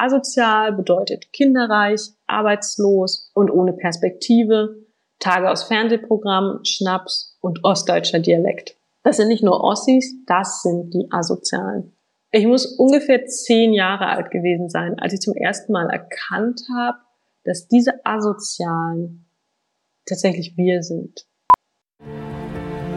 Asozial bedeutet kinderreich, arbeitslos und ohne Perspektive, Tage aus Fernsehprogrammen, Schnaps und ostdeutscher Dialekt. Das sind nicht nur Ossis, das sind die Asozialen. Ich muss ungefähr zehn Jahre alt gewesen sein, als ich zum ersten Mal erkannt habe, dass diese Asozialen tatsächlich wir sind.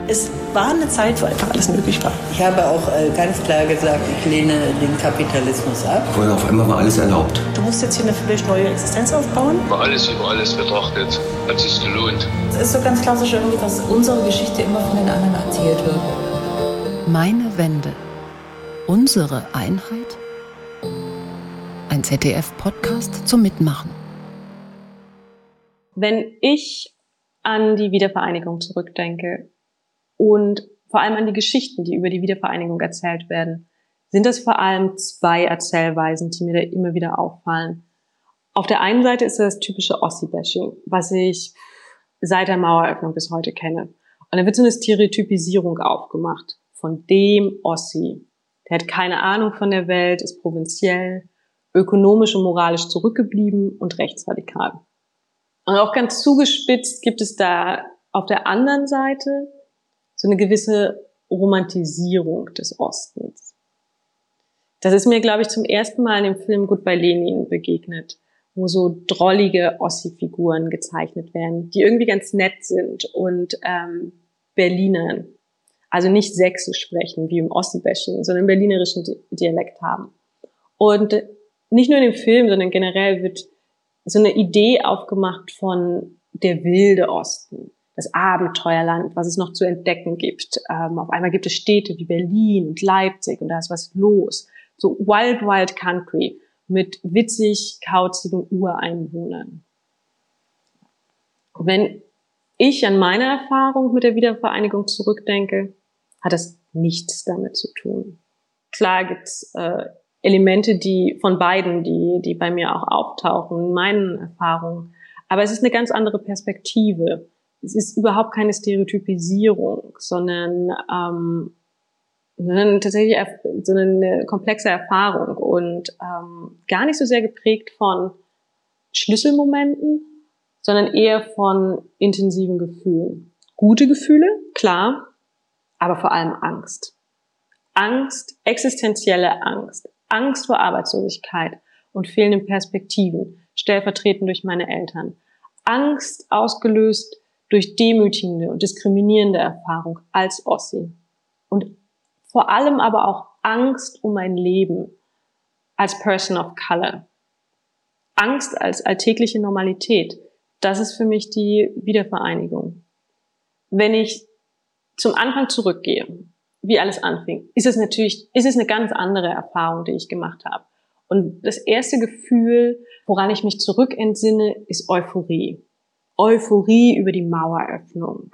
Es war eine Zeit, wo einfach alles möglich war. Ich habe auch äh, ganz klar gesagt, ich lehne den Kapitalismus ab. Und auf einmal war alles erlaubt. Du musst jetzt hier eine völlig neue Existenz aufbauen. Über alles über alles betrachtet, hat sich gelohnt. Es ist so ganz klassisch irgendwie, dass unsere Geschichte immer von den anderen erzählt wird. Meine Wende. Unsere Einheit? Ein ZDF-Podcast zum Mitmachen. Wenn ich an die Wiedervereinigung zurückdenke, und vor allem an die Geschichten, die über die Wiedervereinigung erzählt werden, sind das vor allem zwei Erzählweisen, die mir da immer wieder auffallen. Auf der einen Seite ist das typische Ossi-Bashing, was ich seit der Maueröffnung bis heute kenne. Und da wird so eine Stereotypisierung aufgemacht von dem Ossi. Der hat keine Ahnung von der Welt, ist provinziell, ökonomisch und moralisch zurückgeblieben und rechtsradikal. Und auch ganz zugespitzt gibt es da auf der anderen Seite so eine gewisse Romantisierung des Ostens. Das ist mir, glaube ich, zum ersten Mal in dem Film Goodbye Lenin begegnet, wo so drollige Ossi-Figuren gezeichnet werden, die irgendwie ganz nett sind und ähm, Berlinern, also nicht Sächsisch sprechen wie im Ossi-Bashing, sondern berlinerischen Dialekt haben. Und nicht nur in dem Film, sondern generell wird so eine Idee aufgemacht von der wilde Osten das Abenteuerland, was es noch zu entdecken gibt. Ähm, auf einmal gibt es Städte wie Berlin und Leipzig und da ist was los. So Wild Wild Country mit witzig kauzigen Ureinwohnern. Wenn ich an meine Erfahrung mit der Wiedervereinigung zurückdenke, hat das nichts damit zu tun. Klar gibt's äh, Elemente, die von beiden, die, die bei mir auch auftauchen, in meinen Erfahrungen. Aber es ist eine ganz andere Perspektive es ist überhaupt keine Stereotypisierung, sondern, ähm, sondern tatsächlich so eine komplexe Erfahrung und ähm, gar nicht so sehr geprägt von Schlüsselmomenten, sondern eher von intensiven Gefühlen. Gute Gefühle, klar, aber vor allem Angst. Angst, existenzielle Angst, Angst vor Arbeitslosigkeit und fehlenden Perspektiven, stellvertretend durch meine Eltern. Angst ausgelöst durch demütigende und diskriminierende Erfahrung als Ossi. Und vor allem aber auch Angst um mein Leben als Person of Color. Angst als alltägliche Normalität. Das ist für mich die Wiedervereinigung. Wenn ich zum Anfang zurückgehe, wie alles anfing, ist es natürlich, ist es eine ganz andere Erfahrung, die ich gemacht habe. Und das erste Gefühl, woran ich mich zurückentsinne, ist Euphorie. Euphorie über die Maueröffnung.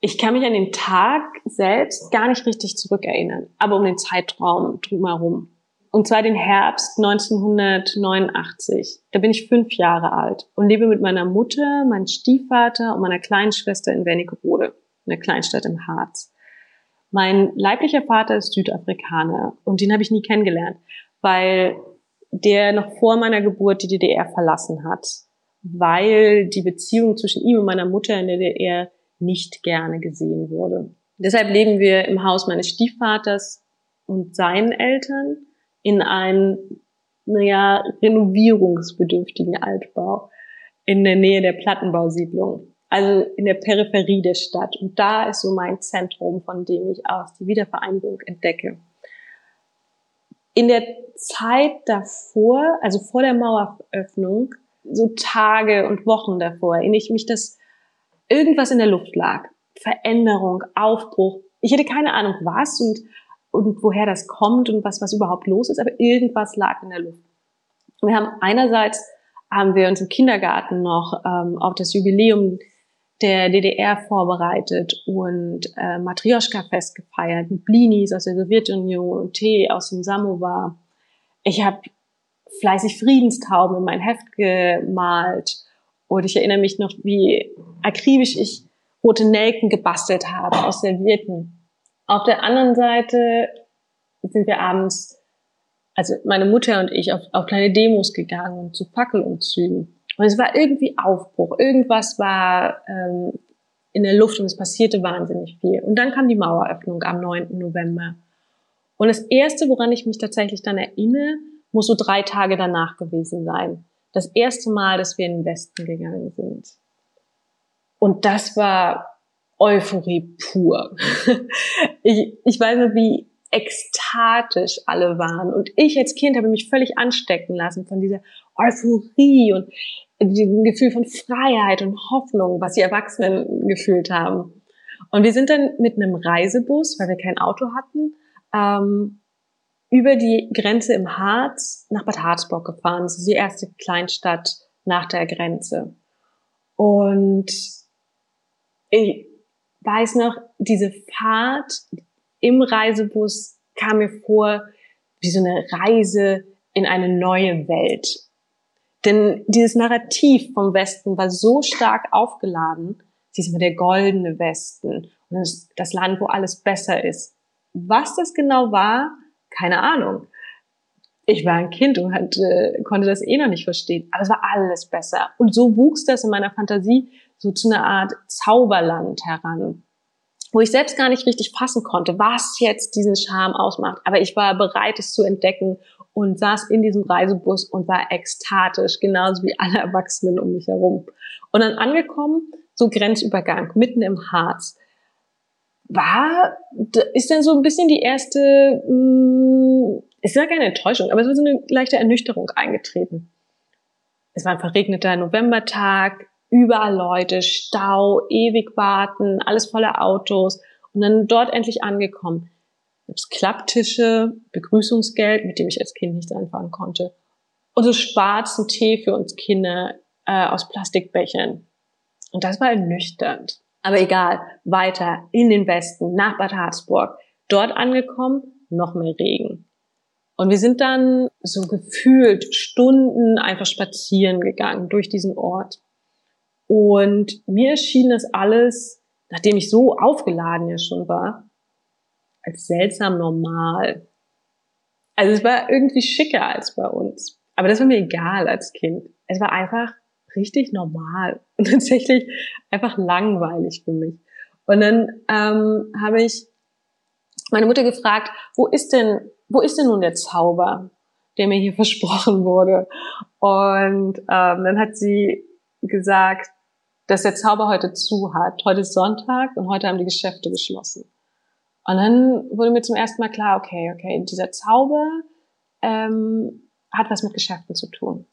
Ich kann mich an den Tag selbst gar nicht richtig zurückerinnern, aber um den Zeitraum drumherum. Und zwar den Herbst 1989. Da bin ich fünf Jahre alt und lebe mit meiner Mutter, meinem Stiefvater und meiner kleinen Schwester in Wernigerode, einer Kleinstadt im Harz. Mein leiblicher Vater ist Südafrikaner und den habe ich nie kennengelernt, weil der noch vor meiner Geburt die DDR verlassen hat weil die Beziehung zwischen ihm und meiner Mutter in der DDR nicht gerne gesehen wurde. Deshalb leben wir im Haus meines Stiefvaters und seinen Eltern in einem, naja, renovierungsbedürftigen Altbau in der Nähe der Plattenbausiedlung, also in der Peripherie der Stadt. Und da ist so mein Zentrum, von dem ich aus die Wiedervereinigung entdecke. In der Zeit davor, also vor der Maueröffnung, so Tage und Wochen davor erinnere ich mich, dass irgendwas in der Luft lag. Veränderung, Aufbruch. Ich hätte keine Ahnung was und, und woher das kommt und was, was überhaupt los ist, aber irgendwas lag in der Luft. Wir haben einerseits haben wir uns im Kindergarten noch ähm, auf das Jubiläum der DDR vorbereitet und äh, Matrioschka-Fest gefeiert mit Blinis aus der Sowjetunion und Tee aus dem Samovar. Ich habe fleißig Friedenstauben in mein Heft gemalt. Und ich erinnere mich noch, wie akribisch ich rote Nelken gebastelt habe aus Servietten. Auf der anderen Seite sind wir abends also meine Mutter und ich, auf, auf kleine Demos gegangen und zu Fackelumzügen. Und es war irgendwie Aufbruch. Irgendwas war ähm, in der Luft und es passierte wahnsinnig viel. Und dann kam die Maueröffnung am 9. November. Und das Erste, woran ich mich tatsächlich dann erinnere, muss so drei Tage danach gewesen sein. Das erste Mal, dass wir in den Westen gegangen sind. Und das war Euphorie pur. ich, ich weiß noch, wie ekstatisch alle waren. Und ich als Kind habe mich völlig anstecken lassen von dieser Euphorie und diesem Gefühl von Freiheit und Hoffnung, was die Erwachsenen gefühlt haben. Und wir sind dann mit einem Reisebus, weil wir kein Auto hatten, ähm, über die Grenze im Harz nach Bad Harzburg gefahren. Das ist die erste Kleinstadt nach der Grenze. Und ich weiß noch, diese Fahrt im Reisebus kam mir vor wie so eine Reise in eine neue Welt. Denn dieses Narrativ vom Westen war so stark aufgeladen. Sie ist immer der goldene Westen und das, das Land, wo alles besser ist. Was das genau war, keine Ahnung. Ich war ein Kind und hatte, konnte das eh noch nicht verstehen. Aber es war alles besser. Und so wuchs das in meiner Fantasie so zu einer Art Zauberland heran, wo ich selbst gar nicht richtig fassen konnte, was jetzt diesen Charme ausmacht. Aber ich war bereit, es zu entdecken und saß in diesem Reisebus und war ekstatisch, genauso wie alle Erwachsenen um mich herum. Und dann angekommen, so Grenzübergang, mitten im Harz, war, ist dann so ein bisschen die erste, mh, mm, ist ja keine Enttäuschung, aber es war so eine leichte Ernüchterung eingetreten. Es war ein verregneter Novembertag, überall Leute, Stau, ewig warten, alles voller Autos und dann dort endlich angekommen. Gibt's Klapptische, Begrüßungsgeld, mit dem ich als Kind nicht anfangen konnte. Und so schwarzen Tee für uns Kinder äh, aus Plastikbechern. Und das war ernüchternd. Aber egal, weiter in den Westen, nach Bad Harzburg. Dort angekommen, noch mehr Regen. Und wir sind dann so gefühlt Stunden einfach spazieren gegangen durch diesen Ort. Und mir erschien das alles, nachdem ich so aufgeladen ja schon war, als seltsam normal. Also es war irgendwie schicker als bei uns. Aber das war mir egal als Kind. Es war einfach richtig normal und tatsächlich einfach langweilig für mich. Und dann ähm, habe ich meine Mutter gefragt, wo ist denn, wo ist denn nun der Zauber, der mir hier versprochen wurde? Und ähm, dann hat sie gesagt, dass der Zauber heute zu hat. Heute ist Sonntag und heute haben die Geschäfte geschlossen. Und dann wurde mir zum ersten Mal klar, okay, okay, dieser Zauber ähm, hat was mit Geschäften zu tun.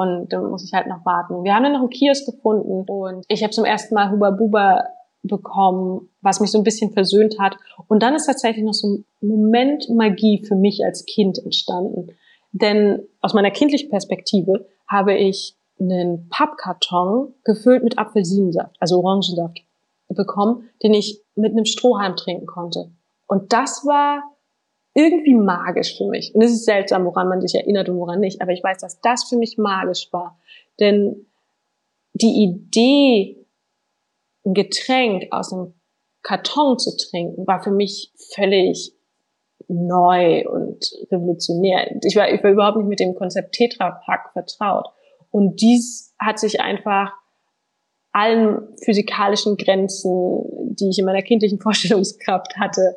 Und dann muss ich halt noch warten. Wir haben dann noch einen Kiosk gefunden und ich habe zum ersten Mal Huba Buba bekommen, was mich so ein bisschen versöhnt hat. Und dann ist tatsächlich noch so ein Moment Magie für mich als Kind entstanden. Denn aus meiner kindlichen Perspektive habe ich einen Pappkarton gefüllt mit Apfelsinensaft, also Orangensaft, bekommen, den ich mit einem Strohhalm trinken konnte. Und das war irgendwie magisch für mich. Und es ist seltsam, woran man sich erinnert und woran nicht. Aber ich weiß, dass das für mich magisch war. Denn die Idee, ein Getränk aus einem Karton zu trinken, war für mich völlig neu und revolutionär. Ich war, ich war überhaupt nicht mit dem Konzept Tetra Pak vertraut. Und dies hat sich einfach allen physikalischen Grenzen, die ich in meiner kindlichen Vorstellungskraft hatte,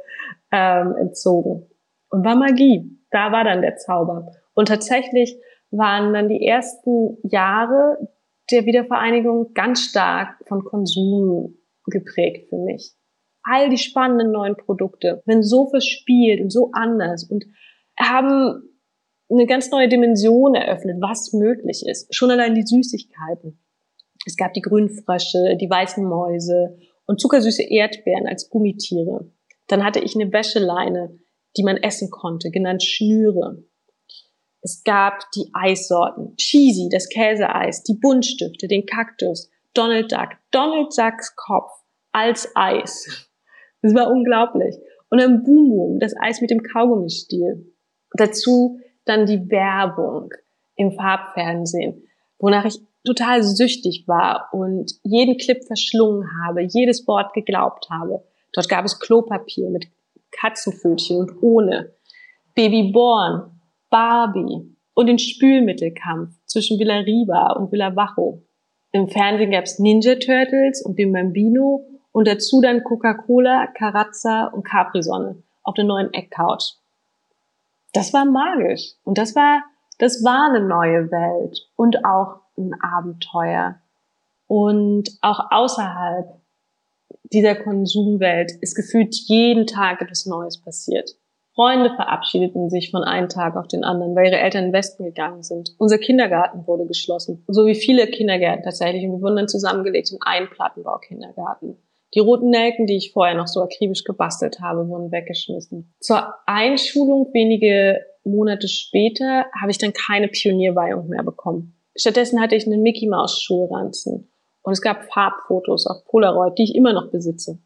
ähm, entzogen und war Magie. Da war dann der Zauber. Und tatsächlich waren dann die ersten Jahre der Wiedervereinigung ganz stark von Konsum geprägt für mich. All die spannenden neuen Produkte, wenn so verspielt und so anders und haben eine ganz neue Dimension eröffnet, was möglich ist. Schon allein die Süßigkeiten. Es gab die Grünfrösche, die weißen Mäuse und zuckersüße Erdbeeren als Gummitiere. Dann hatte ich eine Wäscheleine, die man essen konnte, genannt Schnüre. Es gab die Eissorten, Cheesy, das Käseeis, die Buntstifte, den Kaktus, Donald Duck, Donald Ducks Kopf als Eis. Das war unglaublich. Und dann Boom Boom, das Eis mit dem Kaugummistiel. Dazu dann die Werbung im Farbfernsehen, wonach ich total süchtig war und jeden Clip verschlungen habe, jedes Wort geglaubt habe. Dort gab es Klopapier mit Katzenpfötchen und ohne. Babyborn, Barbie und den Spülmittelkampf zwischen Villa Riba und Villa Vacho. Im Fernsehen gab's Ninja Turtles und Bim Bambino und dazu dann Coca-Cola, Carazza und Capri-Sonne auf der neuen Eckcouch. Das war magisch. Und das war, das war eine neue Welt und auch ein Abenteuer. Und auch außerhalb dieser Konsumwelt ist gefühlt jeden Tag etwas Neues passiert. Freunde verabschiedeten sich von einem Tag auf den anderen, weil ihre Eltern in Westen gegangen sind. Unser Kindergarten wurde geschlossen, so wie viele Kindergärten tatsächlich. Und wir wurden dann zusammengelegt in einen Plattenbau-Kindergarten. Die roten Nelken, die ich vorher noch so akribisch gebastelt habe, wurden weggeschmissen. Zur Einschulung wenige Monate später habe ich dann keine Pionierweihung mehr bekommen. Stattdessen hatte ich einen Mickey Maus Schulranzen und es gab Farbfotos auf Polaroid, die ich immer noch besitze.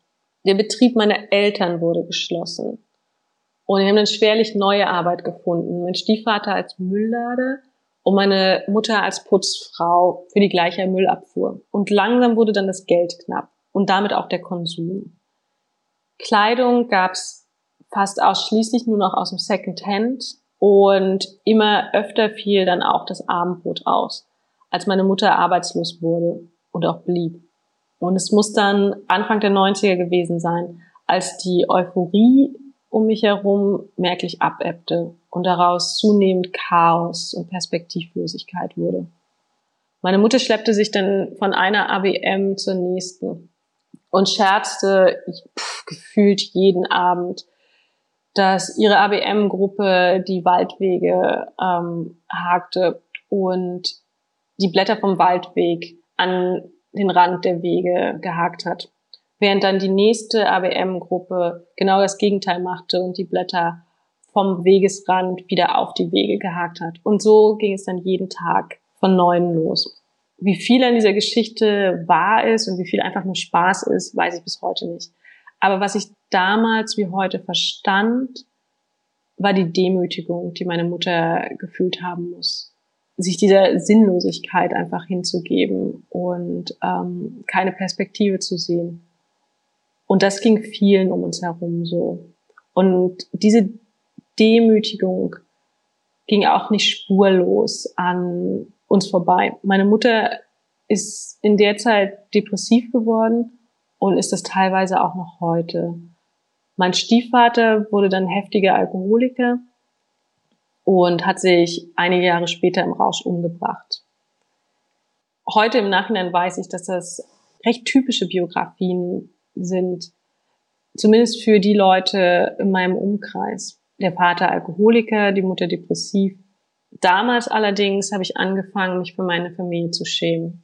Der Betrieb meiner Eltern wurde geschlossen. Und wir haben dann schwerlich neue Arbeit gefunden. Mein Stiefvater als Mülllader und meine Mutter als Putzfrau für die gleiche Müllabfuhr. Und langsam wurde dann das Geld knapp und damit auch der Konsum. Kleidung gab's fast ausschließlich nur noch aus dem Second Hand und immer öfter fiel dann auch das Abendbrot aus, als meine Mutter arbeitslos wurde und auch blieb. Und es muss dann Anfang der 90er gewesen sein, als die Euphorie um mich herum merklich abebbte und daraus zunehmend Chaos und Perspektivlosigkeit wurde. Meine Mutter schleppte sich dann von einer ABM zur nächsten und scherzte pff, gefühlt jeden Abend, dass ihre ABM-Gruppe die Waldwege ähm, hakte und die Blätter vom Waldweg an den Rand der Wege gehakt hat während dann die nächste ABM-Gruppe genau das Gegenteil machte und die Blätter vom Wegesrand wieder auf die Wege gehakt hat. Und so ging es dann jeden Tag von neuem los. Wie viel an dieser Geschichte wahr ist und wie viel einfach nur Spaß ist, weiß ich bis heute nicht. Aber was ich damals wie heute verstand, war die Demütigung, die meine Mutter gefühlt haben muss. Sich dieser Sinnlosigkeit einfach hinzugeben und ähm, keine Perspektive zu sehen. Und das ging vielen um uns herum so. Und diese Demütigung ging auch nicht spurlos an uns vorbei. Meine Mutter ist in der Zeit depressiv geworden und ist das teilweise auch noch heute. Mein Stiefvater wurde dann heftiger Alkoholiker und hat sich einige Jahre später im Rausch umgebracht. Heute im Nachhinein weiß ich, dass das recht typische Biografien sind, zumindest für die Leute in meinem Umkreis. Der Vater Alkoholiker, die Mutter depressiv. Damals allerdings habe ich angefangen, mich für meine Familie zu schämen,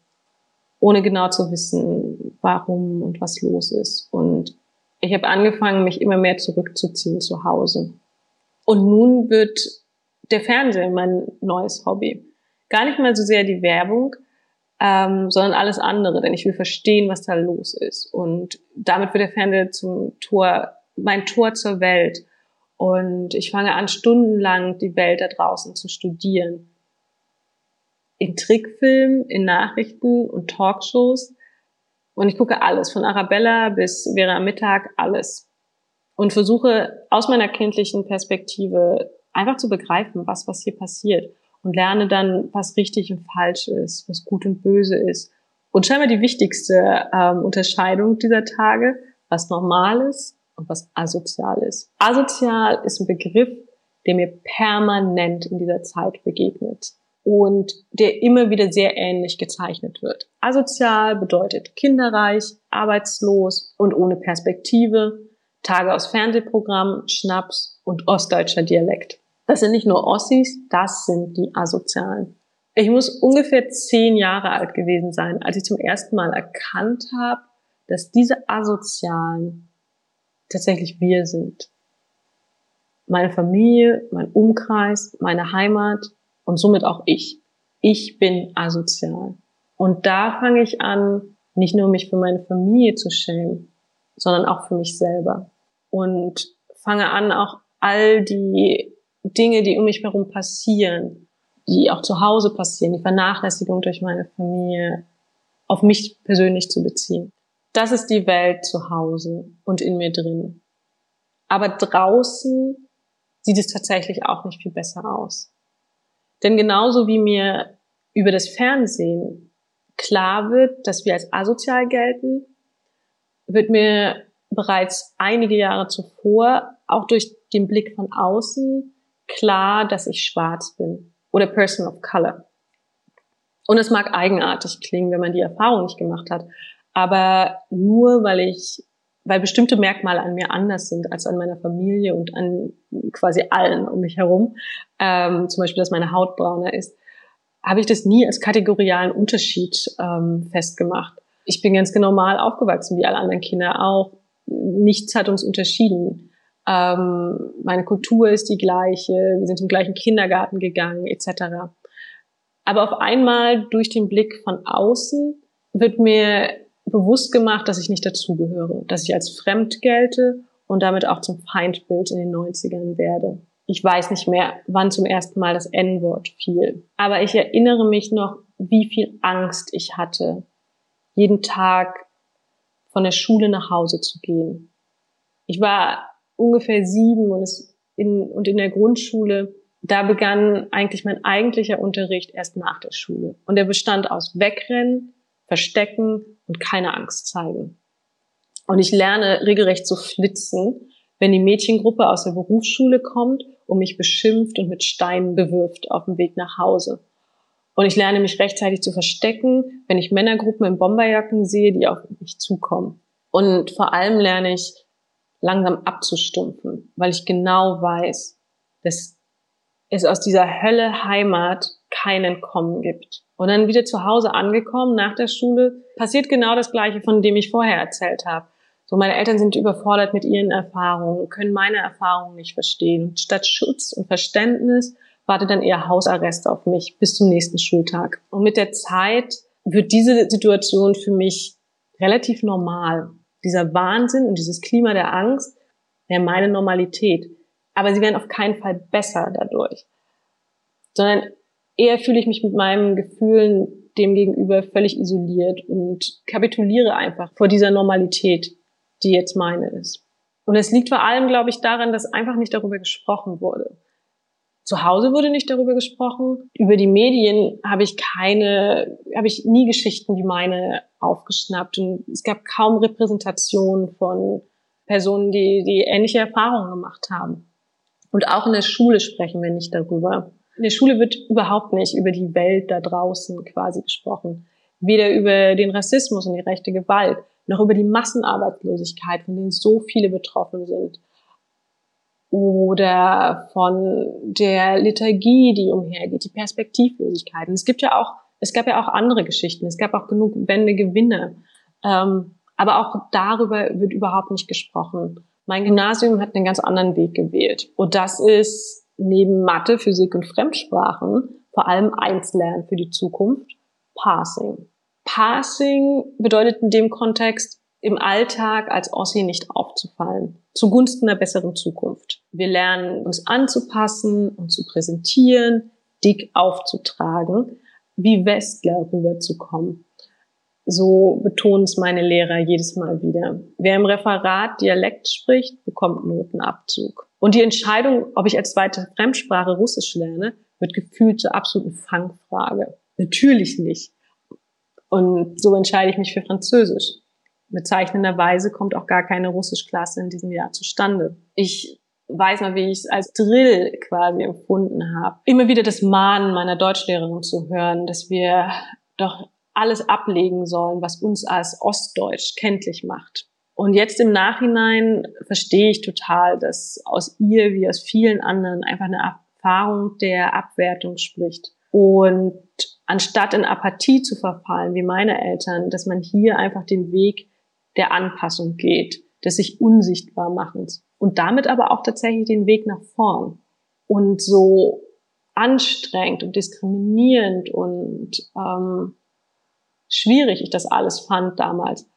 ohne genau zu wissen, warum und was los ist. Und ich habe angefangen, mich immer mehr zurückzuziehen zu Hause. Und nun wird der Fernseher mein neues Hobby. Gar nicht mal so sehr die Werbung, ähm, sondern alles andere, denn ich will verstehen, was da los ist. Und damit wird der Fernseher zum Tor, mein Tor zur Welt. Und ich fange an, stundenlang die Welt da draußen zu studieren. In Trickfilmen, in Nachrichten und Talkshows. Und ich gucke alles, von Arabella bis Vera Mittag, alles. Und versuche aus meiner kindlichen Perspektive einfach zu begreifen, was, was hier passiert und lerne dann, was richtig und falsch ist, was gut und böse ist. Und scheinbar die wichtigste ähm, Unterscheidung dieser Tage, was normal ist und was asozial ist. Asozial ist ein Begriff, der mir permanent in dieser Zeit begegnet und der immer wieder sehr ähnlich gezeichnet wird. Asozial bedeutet kinderreich, arbeitslos und ohne Perspektive, Tage aus Fernsehprogramm, Schnaps und ostdeutscher Dialekt. Das sind nicht nur Ossis, das sind die Asozialen. Ich muss ungefähr zehn Jahre alt gewesen sein, als ich zum ersten Mal erkannt habe, dass diese Asozialen tatsächlich wir sind. Meine Familie, mein Umkreis, meine Heimat und somit auch ich. Ich bin asozial. Und da fange ich an, nicht nur mich für meine Familie zu schämen, sondern auch für mich selber. Und fange an, auch all die Dinge, die um mich herum passieren, die auch zu Hause passieren, die Vernachlässigung durch meine Familie, auf mich persönlich zu beziehen. Das ist die Welt zu Hause und in mir drin. Aber draußen sieht es tatsächlich auch nicht viel besser aus. Denn genauso wie mir über das Fernsehen klar wird, dass wir als asozial gelten, wird mir bereits einige Jahre zuvor auch durch den Blick von außen klar, dass ich schwarz bin oder Person of Color. Und es mag eigenartig klingen, wenn man die Erfahrung nicht gemacht hat, aber nur weil ich, weil bestimmte Merkmale an mir anders sind als an meiner Familie und an quasi allen um mich herum, ähm, zum Beispiel, dass meine Haut brauner ist, habe ich das nie als kategorialen Unterschied ähm, festgemacht. Ich bin ganz normal aufgewachsen, wie alle anderen Kinder auch. Nichts hat uns unterschieden. Ähm, meine Kultur ist die gleiche, wir sind im gleichen Kindergarten gegangen, etc. Aber auf einmal durch den Blick von außen wird mir bewusst gemacht, dass ich nicht dazugehöre, dass ich als fremd gelte und damit auch zum Feindbild in den 90ern werde. Ich weiß nicht mehr, wann zum ersten Mal das N-Wort fiel. Aber ich erinnere mich noch, wie viel Angst ich hatte, jeden Tag von der Schule nach Hause zu gehen. Ich war ungefähr sieben und, es in, und in der Grundschule, da begann eigentlich mein eigentlicher Unterricht erst nach der Schule. Und er bestand aus Wegrennen, Verstecken und keine Angst zeigen. Und ich lerne regelrecht zu flitzen, wenn die Mädchengruppe aus der Berufsschule kommt und mich beschimpft und mit Steinen bewirft auf dem Weg nach Hause. Und ich lerne mich rechtzeitig zu verstecken, wenn ich Männergruppen in Bomberjacken sehe, die auf mich zukommen. Und vor allem lerne ich langsam abzustumpfen, weil ich genau weiß, dass es aus dieser Hölle Heimat kein Entkommen gibt. Und dann wieder zu Hause angekommen nach der Schule, passiert genau das Gleiche, von dem ich vorher erzählt habe. So, meine Eltern sind überfordert mit ihren Erfahrungen, können meine Erfahrungen nicht verstehen. Statt Schutz und Verständnis wartet dann eher Hausarrest auf mich bis zum nächsten Schultag. Und mit der Zeit wird diese Situation für mich relativ normal. Dieser Wahnsinn und dieses Klima der Angst wäre meine Normalität. Aber sie werden auf keinen Fall besser dadurch. Sondern eher fühle ich mich mit meinen Gefühlen dem gegenüber völlig isoliert und kapituliere einfach vor dieser Normalität, die jetzt meine ist. Und es liegt vor allem, glaube ich, daran, dass einfach nicht darüber gesprochen wurde. Zu Hause wurde nicht darüber gesprochen. Über die Medien habe ich keine, habe ich nie Geschichten wie meine aufgeschnappt. Und es gab kaum Repräsentation von Personen, die, die ähnliche Erfahrungen gemacht haben. Und auch in der Schule sprechen wir nicht darüber. In der Schule wird überhaupt nicht über die Welt da draußen quasi gesprochen. Weder über den Rassismus und die rechte Gewalt, noch über die Massenarbeitslosigkeit, von denen so viele betroffen sind oder von der Liturgie, die umhergeht, die Perspektivlosigkeiten. Es gibt ja auch, es gab ja auch andere Geschichten. Es gab auch genug Wende, Gewinne. Ähm, aber auch darüber wird überhaupt nicht gesprochen. Mein Gymnasium hat einen ganz anderen Weg gewählt. Und das ist neben Mathe, Physik und Fremdsprachen vor allem eins lernen für die Zukunft, Passing. Passing bedeutet in dem Kontext, im Alltag als Ossi nicht aufzufallen, zugunsten einer besseren Zukunft. Wir lernen uns anzupassen und zu präsentieren, dick aufzutragen, wie Westler rüberzukommen. So betonen es meine Lehrer jedes Mal wieder. Wer im Referat Dialekt spricht, bekommt Notenabzug. Und die Entscheidung, ob ich als zweite Fremdsprache Russisch lerne, wird gefühlt zur absoluten Fangfrage. Natürlich nicht. Und so entscheide ich mich für Französisch. Bezeichnenderweise kommt auch gar keine Russischklasse in diesem Jahr zustande. Ich weiß mal, wie ich es als Drill quasi empfunden habe. Immer wieder das Mahnen meiner Deutschlehrerin zu hören, dass wir doch alles ablegen sollen, was uns als Ostdeutsch kenntlich macht. Und jetzt im Nachhinein verstehe ich total, dass aus ihr wie aus vielen anderen einfach eine Erfahrung der Abwertung spricht. Und anstatt in Apathie zu verfallen, wie meine Eltern, dass man hier einfach den Weg der Anpassung geht, des sich unsichtbar machens und damit aber auch tatsächlich den Weg nach vorn. Und so anstrengend und diskriminierend und ähm, schwierig ich das alles fand damals.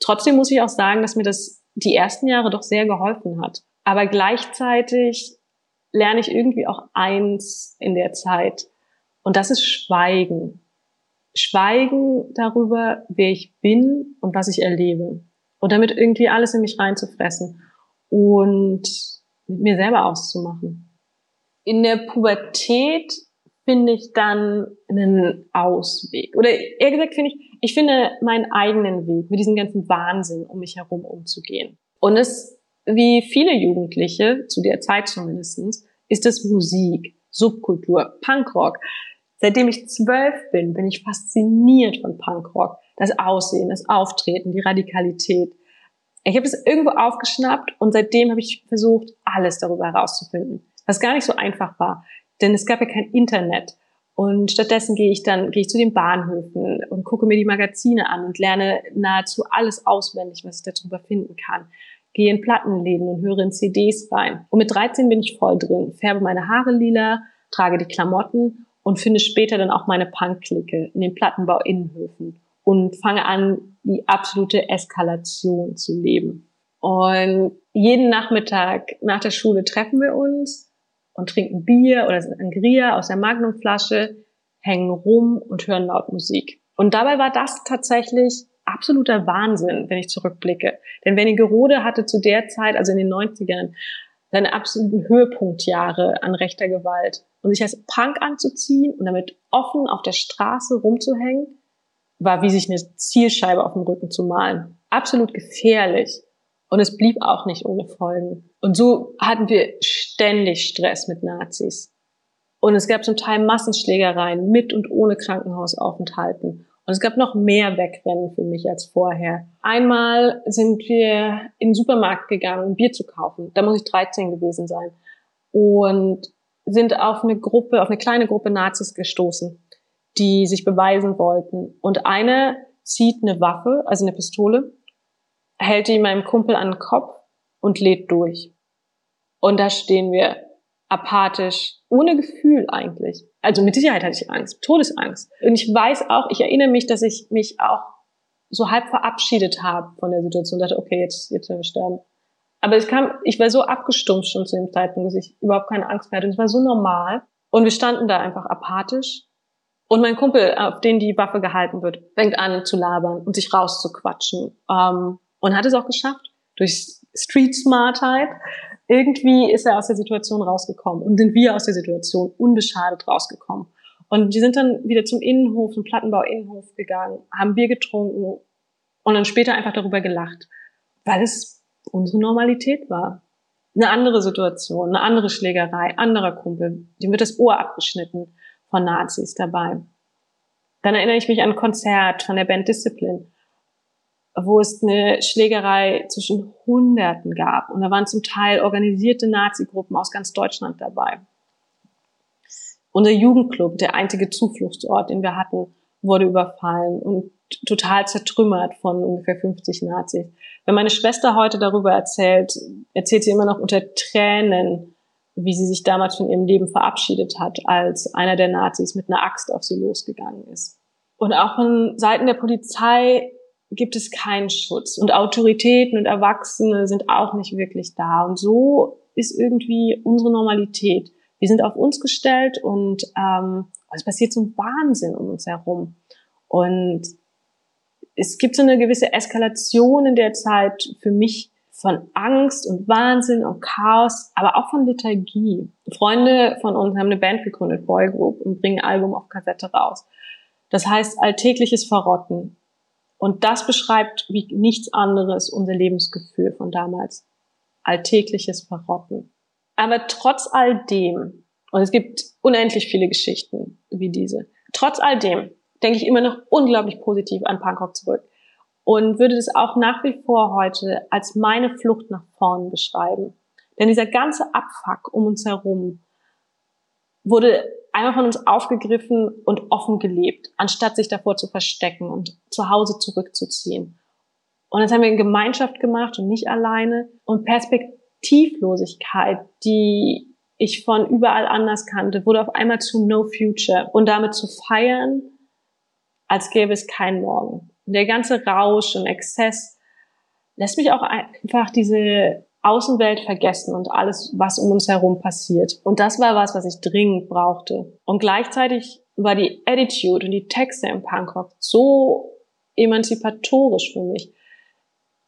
Trotzdem muss ich auch sagen, dass mir das die ersten Jahre doch sehr geholfen hat. Aber gleichzeitig lerne ich irgendwie auch eins in der Zeit. Und das ist Schweigen. Schweigen darüber, wer ich bin und was ich erlebe. Und damit irgendwie alles in mich reinzufressen. Und mit mir selber auszumachen. In der Pubertät finde ich dann einen Ausweg. Oder eher gesagt finde ich, ich finde meinen eigenen Weg mit diesem ganzen Wahnsinn um mich herum umzugehen. Und es, wie viele Jugendliche, zu der Zeit zumindestens, ist es Musik, Subkultur, Punkrock. Seitdem ich zwölf bin, bin ich fasziniert von Punkrock. Das Aussehen, das Auftreten, die Radikalität. Ich habe es irgendwo aufgeschnappt und seitdem habe ich versucht, alles darüber herauszufinden, was gar nicht so einfach war, denn es gab ja kein Internet. Und stattdessen gehe ich dann gehe ich zu den Bahnhöfen und gucke mir die Magazine an und lerne nahezu alles auswendig, was ich darüber finden kann. Gehe in Plattenläden und höre in CDs rein. Und mit 13 bin ich voll drin, färbe meine Haare lila, trage die Klamotten und finde später dann auch meine Punk-Clique in den Plattenbau-Innenhöfen und fange an, die absolute Eskalation zu leben. Und jeden Nachmittag nach der Schule treffen wir uns und trinken Bier oder Sangria aus der Magnumflasche, hängen rum und hören laut Musik. Und dabei war das tatsächlich absoluter Wahnsinn, wenn ich zurückblicke. Denn Wernigerode hatte zu der Zeit, also in den 90ern, seine absoluten Höhepunktjahre an rechter Gewalt. Und sich als Punk anzuziehen und damit offen auf der Straße rumzuhängen, war wie sich eine Zielscheibe auf dem Rücken zu malen. Absolut gefährlich. Und es blieb auch nicht ohne Folgen. Und so hatten wir ständig Stress mit Nazis. Und es gab zum Teil Massenschlägereien mit und ohne Krankenhausaufenthalten. Und es gab noch mehr Wegrennen für mich als vorher. Einmal sind wir in den Supermarkt gegangen, um Bier zu kaufen. Da muss ich 13 gewesen sein. Und sind auf eine Gruppe, auf eine kleine Gruppe Nazis gestoßen die sich beweisen wollten. Und eine zieht eine Waffe, also eine Pistole, hält die meinem Kumpel an den Kopf und lädt durch. Und da stehen wir apathisch, ohne Gefühl eigentlich. Also mit Sicherheit hatte ich Angst, Todesangst. Und ich weiß auch, ich erinnere mich, dass ich mich auch so halb verabschiedet habe von der Situation. Dachte, okay, jetzt, jetzt werden wir sterben. Aber es kam, ich war so abgestumpft schon zu dem Zeitpunkt, dass ich überhaupt keine Angst mehr hatte. Und es war so normal. Und wir standen da einfach apathisch und mein Kumpel, auf den die Waffe gehalten wird, fängt an zu labern und sich rauszuquatschen. Ähm, und hat es auch geschafft. Durch Street Smartheit. Irgendwie ist er aus der Situation rausgekommen. Und sind wir aus der Situation unbeschadet rausgekommen. Und wir sind dann wieder zum Innenhof, zum Plattenbau-Innenhof gegangen, haben Bier getrunken und dann später einfach darüber gelacht. Weil es unsere Normalität war. Eine andere Situation, eine andere Schlägerei, anderer Kumpel, dem wird das Ohr abgeschnitten von Nazis dabei. Dann erinnere ich mich an ein Konzert von der Band Discipline, wo es eine Schlägerei zwischen Hunderten gab. Und da waren zum Teil organisierte Nazi-Gruppen aus ganz Deutschland dabei. Unser Jugendclub, der einzige Zufluchtsort, den wir hatten, wurde überfallen und total zertrümmert von ungefähr 50 Nazis. Wenn meine Schwester heute darüber erzählt, erzählt sie immer noch unter Tränen, wie sie sich damals von ihrem Leben verabschiedet hat, als einer der Nazis mit einer Axt auf sie losgegangen ist. Und auch von Seiten der Polizei gibt es keinen Schutz. Und Autoritäten und Erwachsene sind auch nicht wirklich da. Und so ist irgendwie unsere Normalität. Wir sind auf uns gestellt und ähm, es passiert so ein Wahnsinn um uns herum. Und es gibt so eine gewisse Eskalation in der Zeit für mich von Angst und Wahnsinn und Chaos, aber auch von Liturgie. Freunde von uns haben eine Band gegründet, Boy Group, und bringen ein Album auf Kassette raus. Das heißt alltägliches Verrotten. Und das beschreibt wie nichts anderes unser Lebensgefühl von damals. Alltägliches Verrotten. Aber trotz all dem, und es gibt unendlich viele Geschichten wie diese, trotz all dem denke ich immer noch unglaublich positiv an Punkrock zurück und würde das auch nach wie vor heute als meine Flucht nach vorn beschreiben. Denn dieser ganze Abfuck um uns herum wurde einmal von uns aufgegriffen und offen gelebt, anstatt sich davor zu verstecken und zu Hause zurückzuziehen. Und das haben wir in Gemeinschaft gemacht und nicht alleine. Und Perspektivlosigkeit, die ich von überall anders kannte, wurde auf einmal zu No Future und damit zu feiern, als gäbe es keinen Morgen der ganze Rausch und Exzess lässt mich auch einfach diese Außenwelt vergessen und alles, was um uns herum passiert. Und das war was, was ich dringend brauchte. Und gleichzeitig war die Attitude und die Texte im Punkrock so emanzipatorisch für mich.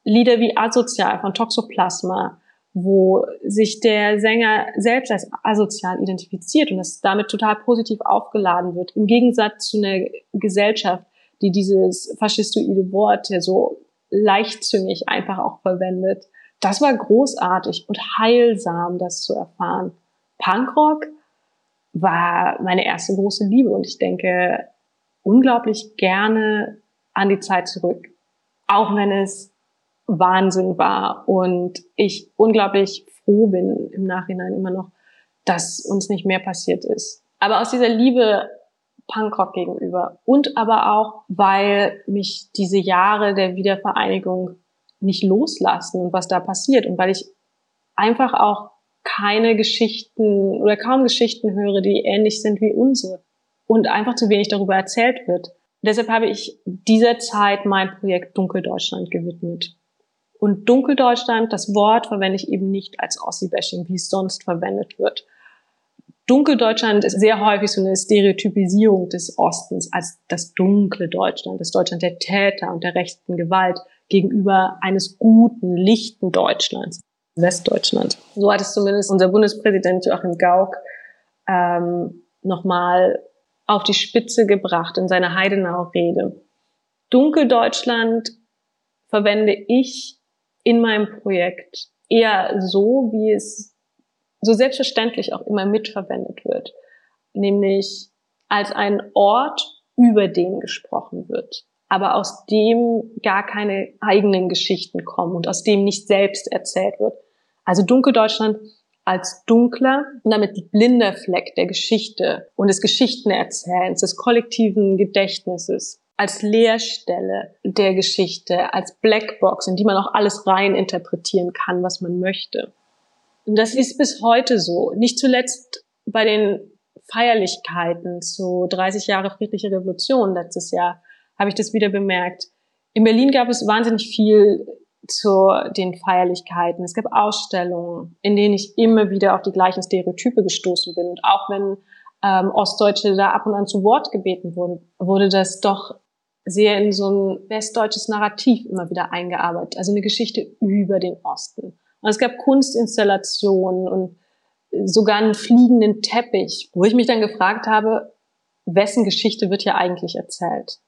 Lieder wie Asozial von Toxoplasma wo sich der Sänger selbst als asozial identifiziert und das damit total positiv aufgeladen wird. Im Gegensatz zu einer Gesellschaft, die dieses faschistoide Wort ja so leichtzüngig einfach auch verwendet. Das war großartig und heilsam, das zu erfahren. Punkrock war meine erste große Liebe und ich denke unglaublich gerne an die Zeit zurück. Auch wenn es Wahnsinn war und ich unglaublich froh bin im Nachhinein immer noch, dass uns nicht mehr passiert ist. Aber aus dieser Liebe Punkrock gegenüber und aber auch, weil mich diese Jahre der Wiedervereinigung nicht loslassen und was da passiert und weil ich einfach auch keine Geschichten oder kaum Geschichten höre, die ähnlich sind wie unsere und einfach zu wenig darüber erzählt wird. Deshalb habe ich dieser Zeit mein Projekt Dunkeldeutschland gewidmet. Und Dunkeldeutschland, das Wort verwende ich eben nicht als Ossi-Bashing, wie es sonst verwendet wird. Dunkeldeutschland ist sehr häufig so eine Stereotypisierung des Ostens als das dunkle Deutschland, das Deutschland der Täter und der rechten Gewalt gegenüber eines guten, lichten Deutschlands, Westdeutschland. So hat es zumindest unser Bundespräsident Joachim Gauck ähm, nochmal auf die Spitze gebracht in seiner Heidenau-Rede. Dunkeldeutschland verwende ich in meinem Projekt eher so, wie es so selbstverständlich auch immer mitverwendet wird, nämlich als ein Ort, über den gesprochen wird, aber aus dem gar keine eigenen Geschichten kommen und aus dem nicht selbst erzählt wird. Also Dunkeldeutschland als dunkler und damit blinder Fleck der Geschichte und des Geschichtenerzählens, des kollektiven Gedächtnisses als Leerstelle der Geschichte, als Blackbox, in die man auch alles rein interpretieren kann, was man möchte. Und das ist bis heute so. Nicht zuletzt bei den Feierlichkeiten zu 30 Jahre friedliche Revolution letztes Jahr habe ich das wieder bemerkt. In Berlin gab es wahnsinnig viel zu den Feierlichkeiten. Es gab Ausstellungen, in denen ich immer wieder auf die gleichen Stereotype gestoßen bin. Und auch wenn ähm, Ostdeutsche da ab und an zu Wort gebeten wurden, wurde das doch sehr in so ein westdeutsches Narrativ immer wieder eingearbeitet. Also eine Geschichte über den Osten. Und es gab Kunstinstallationen und sogar einen fliegenden Teppich, wo ich mich dann gefragt habe, wessen Geschichte wird hier eigentlich erzählt?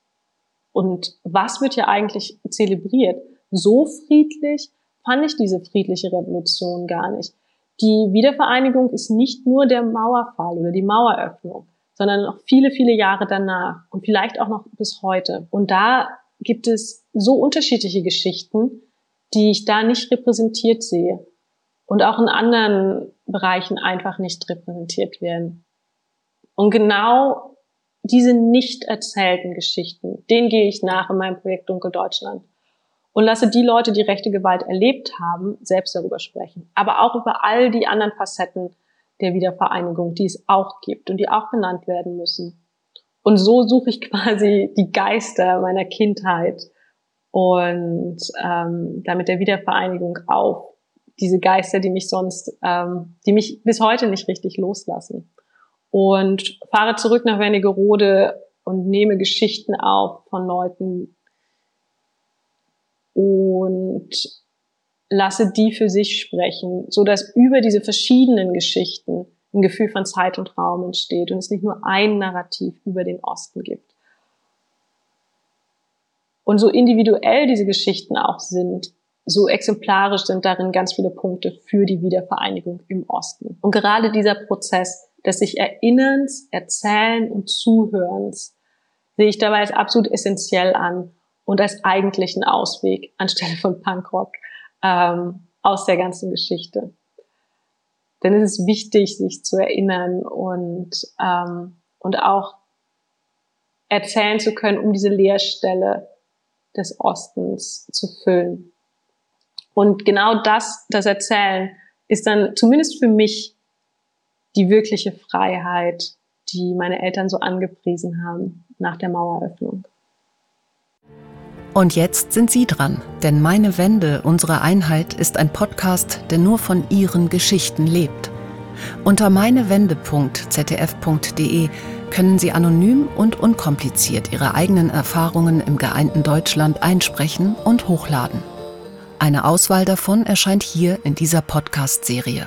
Und was wird hier eigentlich zelebriert? So friedlich fand ich diese friedliche Revolution gar nicht. Die Wiedervereinigung ist nicht nur der Mauerfall oder die Maueröffnung sondern noch viele, viele Jahre danach und vielleicht auch noch bis heute. Und da gibt es so unterschiedliche Geschichten, die ich da nicht repräsentiert sehe und auch in anderen Bereichen einfach nicht repräsentiert werden. Und genau diese nicht erzählten Geschichten, denen gehe ich nach in meinem Projekt Dunkel Deutschland und lasse die Leute, die rechte Gewalt erlebt haben, selbst darüber sprechen, aber auch über all die anderen Facetten der Wiedervereinigung, die es auch gibt und die auch benannt werden müssen. Und so suche ich quasi die Geister meiner Kindheit und ähm, damit der Wiedervereinigung auf. Diese Geister, die mich sonst, ähm, die mich bis heute nicht richtig loslassen. Und fahre zurück nach Wernigerode und nehme Geschichten auf von Leuten und lasse die für sich sprechen, so dass über diese verschiedenen Geschichten ein Gefühl von Zeit und Raum entsteht und es nicht nur ein Narrativ über den Osten gibt. Und so individuell diese Geschichten auch sind, so exemplarisch sind darin ganz viele Punkte für die Wiedervereinigung im Osten. Und gerade dieser Prozess des sich Erinnerns, Erzählen und Zuhörens sehe ich dabei als absolut essentiell an und als eigentlichen Ausweg anstelle von Punkrock ähm, aus der ganzen Geschichte. Denn es ist wichtig, sich zu erinnern und, ähm, und auch erzählen zu können, um diese Leerstelle des Ostens zu füllen. Und genau das, das Erzählen, ist dann zumindest für mich die wirkliche Freiheit, die meine Eltern so angepriesen haben nach der Maueröffnung. Und jetzt sind Sie dran, denn Meine Wende, unsere Einheit ist ein Podcast, der nur von Ihren Geschichten lebt. Unter meinewende.zdf.de können Sie anonym und unkompliziert Ihre eigenen Erfahrungen im geeinten Deutschland einsprechen und hochladen. Eine Auswahl davon erscheint hier in dieser Podcast-Serie.